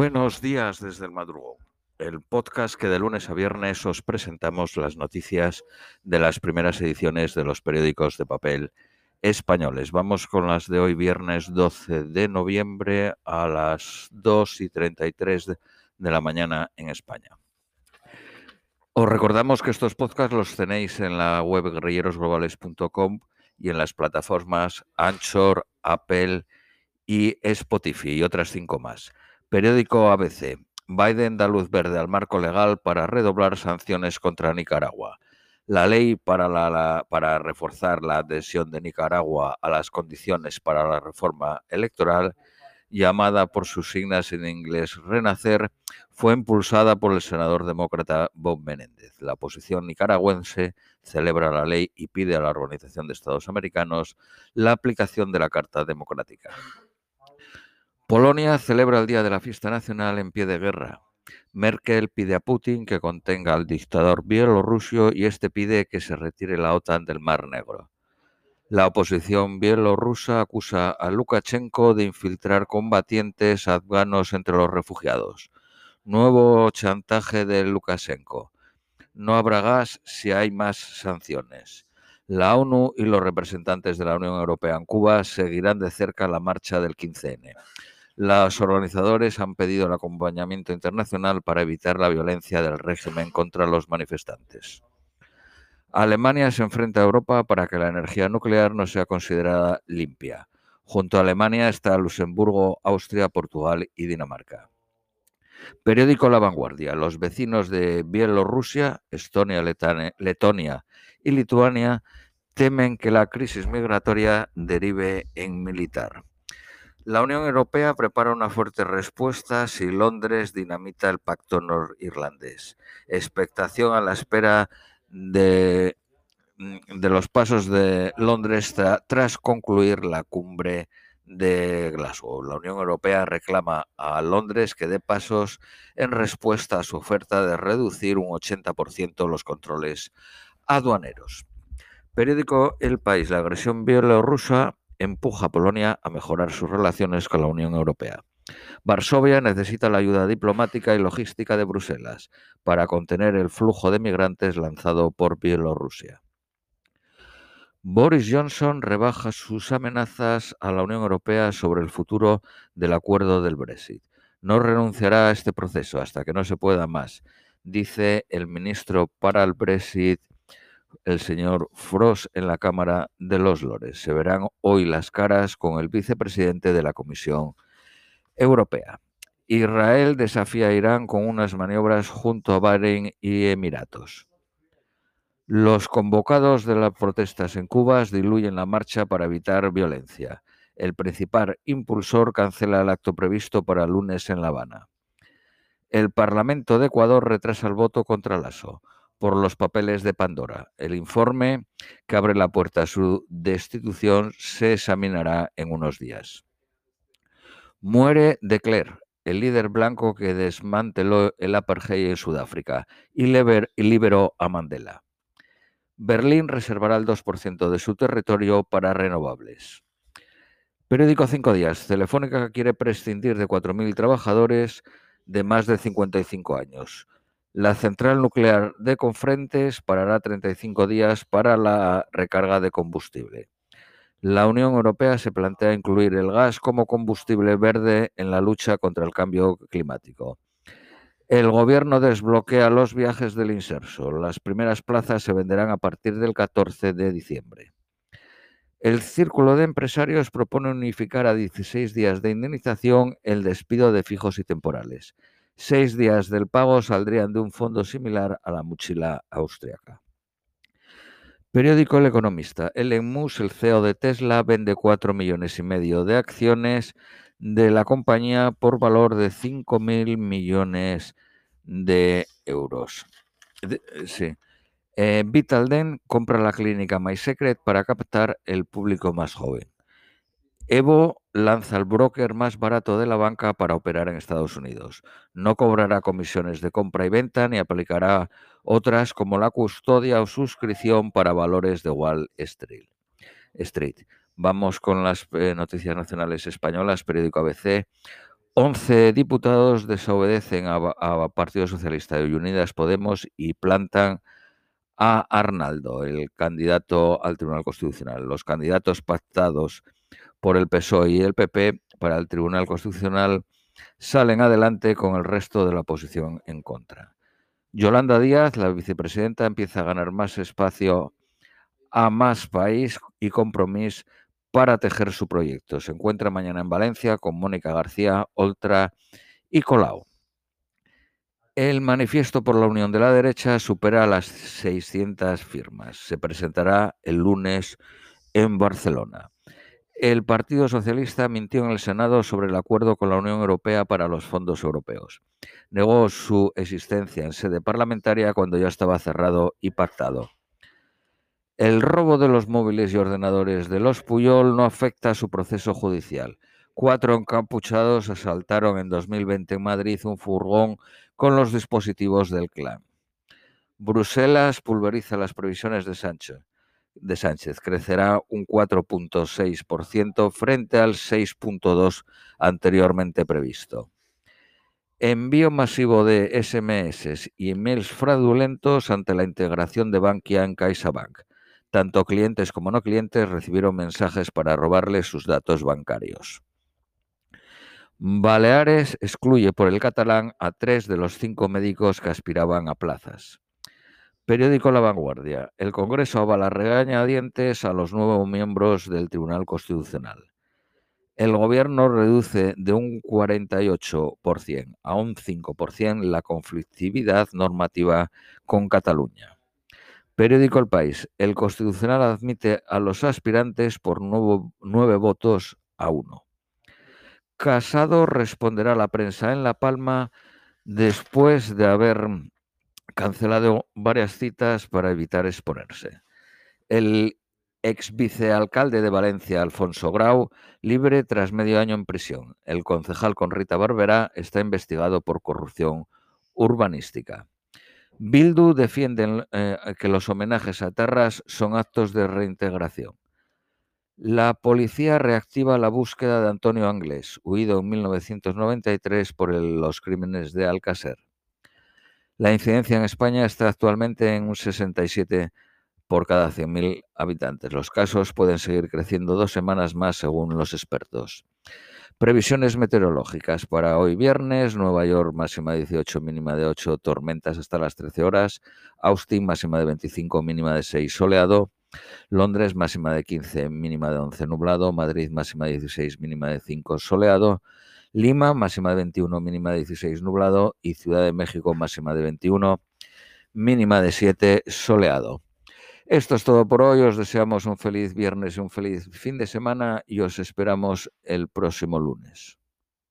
Buenos días desde el madrugón, el podcast que de lunes a viernes os presentamos las noticias de las primeras ediciones de los periódicos de papel españoles. Vamos con las de hoy, viernes 12 de noviembre a las 2 y 33 de, de la mañana en España. Os recordamos que estos podcasts los tenéis en la web guerrillerosglobales.com y en las plataformas Anchor, Apple y Spotify y otras cinco más. Periódico ABC. Biden da luz verde al marco legal para redoblar sanciones contra Nicaragua. La ley para, reforzar la adhesión de Nicaragua a las condiciones para la reforma electoral, llamada por sus signas en inglés Renacer, fue impulsada por el senador demócrata Bob Menéndez. La oposición nicaragüense celebra la ley y pide a la Organización de Estados Americanos la aplicación de la Carta Democrática. Polonia celebra el Día de la Fiesta Nacional en pie de guerra. Merkel pide a Putin que contenga al dictador bielorruso y este pide que se retire la OTAN del Mar Negro. La oposición bielorrusa acusa a Lukashenko de infiltrar combatientes afganos entre los refugiados. Nuevo chantaje de Lukashenko. No habrá gas si hay más sanciones. La ONU y los representantes de la Unión Europea en Cuba seguirán de cerca la marcha del 15N. Los organizadores han pedido el acompañamiento internacional para evitar la violencia del régimen contra los manifestantes. Alemania se enfrenta a Europa para que la energía nuclear no sea considerada limpia. Junto a Alemania está Luxemburgo, Austria, Portugal y Dinamarca. Periódico La Vanguardia. Los vecinos de Bielorrusia, Estonia, Letonia y Lituania temen que la crisis migratoria derive en militar. La Unión Europea prepara una fuerte respuesta si Londres dinamita el pacto norirlandés. Expectación a la espera de, mm, de los pasos de Londres tra, tras concluir la cumbre de Glasgow. La Unión Europea reclama a Londres que dé pasos en respuesta a su oferta de reducir un 80% los controles aduaneros. Periódico El País. La agresión bielorrusa empuja a Polonia a mejorar sus relaciones con la Unión Europea. Varsovia necesita la ayuda diplomática y logística de Bruselas para contener el flujo de migrantes lanzado por Bielorrusia. Boris Johnson rebaja sus amenazas a la Unión Europea sobre el futuro del acuerdo del Brexit. No renunciará a este proceso hasta que no se pueda más, dice el ministro para el Brexit el señor Frost en la Cámara de los Lores. Se verán hoy las caras con el vicepresidente de la Comisión Europea. Israel desafía a Irán con unas maniobras junto a Bahrein y Emiratos. Los convocados de las protestas en Cuba diluyen la marcha para evitar violencia. El principal impulsor cancela el acto previsto para lunes en La Habana. El Parlamento de Ecuador retrasa el voto contra Lasso por los papeles de Pandora. El informe que abre la puerta a su destitución se examinará en unos días. Muere de Klerk, el líder blanco que desmanteló el apartheid en Sudáfrica y, liberó a Mandela. Berlín reservará el 2% de su territorio para renovables. Periódico Cinco Días. Telefónica quiere prescindir de 4.000 trabajadores de más de 55 años. La central nuclear de Confrentes parará 35 días para la recarga de combustible. La Unión Europea se plantea incluir el gas como combustible verde en la lucha contra el cambio climático. El gobierno desbloquea los viajes del inserso. Las primeras plazas se venderán a partir del 14 de diciembre. El Círculo de Empresarios propone unificar a 16 días de indemnización el despido de fijos y temporales. Seis días del pago saldrían de un fondo similar a la mochila austriaca. Periódico El Economista. Elon Musk, el CEO de Tesla, vende 4 millones y medio de acciones de la compañía por valor de 5 mil millones de euros. De, sí. Eh, Vitalden compra la clínica MySecret para captar el público más joven. Evo lanza el broker más barato de la banca para operar en Estados Unidos. No cobrará comisiones de compra y venta ni aplicará otras como la custodia o suscripción para valores de Wall Street. Vamos con las eh, noticias nacionales españolas, periódico ABC. 11 diputados desobedecen a, Partido Socialista y Unidas Podemos y plantan a Arnaldo, el candidato al Tribunal Constitucional. Los candidatos pactados por el PSOE y el PP para el Tribunal Constitucional salen adelante con el resto de la oposición en contra. Yolanda Díaz, la vicepresidenta, empieza a ganar más espacio a más país y compromiso para tejer su proyecto. Se encuentra mañana en Valencia con Mónica García, Oltra y Colau. El manifiesto por la Unión de la Derecha supera las 600 firmas. Se presentará el lunes en Barcelona. El Partido Socialista mintió en el Senado sobre el acuerdo con la Unión Europea para los fondos europeos. Negó su existencia en sede parlamentaria cuando ya estaba cerrado y pactado. El robo de los móviles y ordenadores de los Puyol no afecta a su proceso judicial. Cuatro encapuchados asaltaron en 2020 en Madrid un furgón con los dispositivos del clan. Bruselas pulveriza las previsiones de Sánchez. De Sánchez crecerá un 4.6% frente al 6.2% anteriormente previsto. Envío masivo de SMS y emails fraudulentos ante la integración de Bankia en CaixaBank. Tanto clientes como no clientes recibieron mensajes para robarles sus datos bancarios. Baleares excluye por el catalán a tres de los cinco médicos que aspiraban a plazas. Periódico La Vanguardia. El Congreso avala regañadientes a los nuevos miembros del Tribunal Constitucional. El Gobierno reduce de un 48% a un 5% la conflictividad normativa con Cataluña. Periódico El País. El Constitucional admite a los aspirantes por nueve votos a uno. Casado responderá a la prensa en La Palma después de haber cancelado varias citas para evitar exponerse. El ex vicealcalde de Valencia, Alfonso Grau, libre tras medio año en prisión. El concejal con Rita Barberá está investigado por corrupción urbanística. Bildu defiende eh, que los homenajes a Terras son actos de reintegración. La policía reactiva la búsqueda de Antonio Anglés, huido en 1993 por los crímenes de Alcácer. La incidencia en España está actualmente en un 67 por cada 100.000 habitantes. Los casos pueden seguir creciendo dos semanas más según los expertos. Previsiones meteorológicas. Para hoy viernes, Nueva York máxima de 18, mínima de 8, tormentas hasta las 13 horas, Austin máxima de 25, mínima de 6, soleado, Londres máxima de 15, mínima de 11, nublado, Madrid máxima de 16, mínima de 5, soleado, Lima máxima de 21, mínima de 16, nublado y Ciudad de México máxima de 21, mínima de 7, soleado. Esto es todo por hoy. Os deseamos un feliz viernes y un feliz fin de semana y os esperamos el próximo lunes.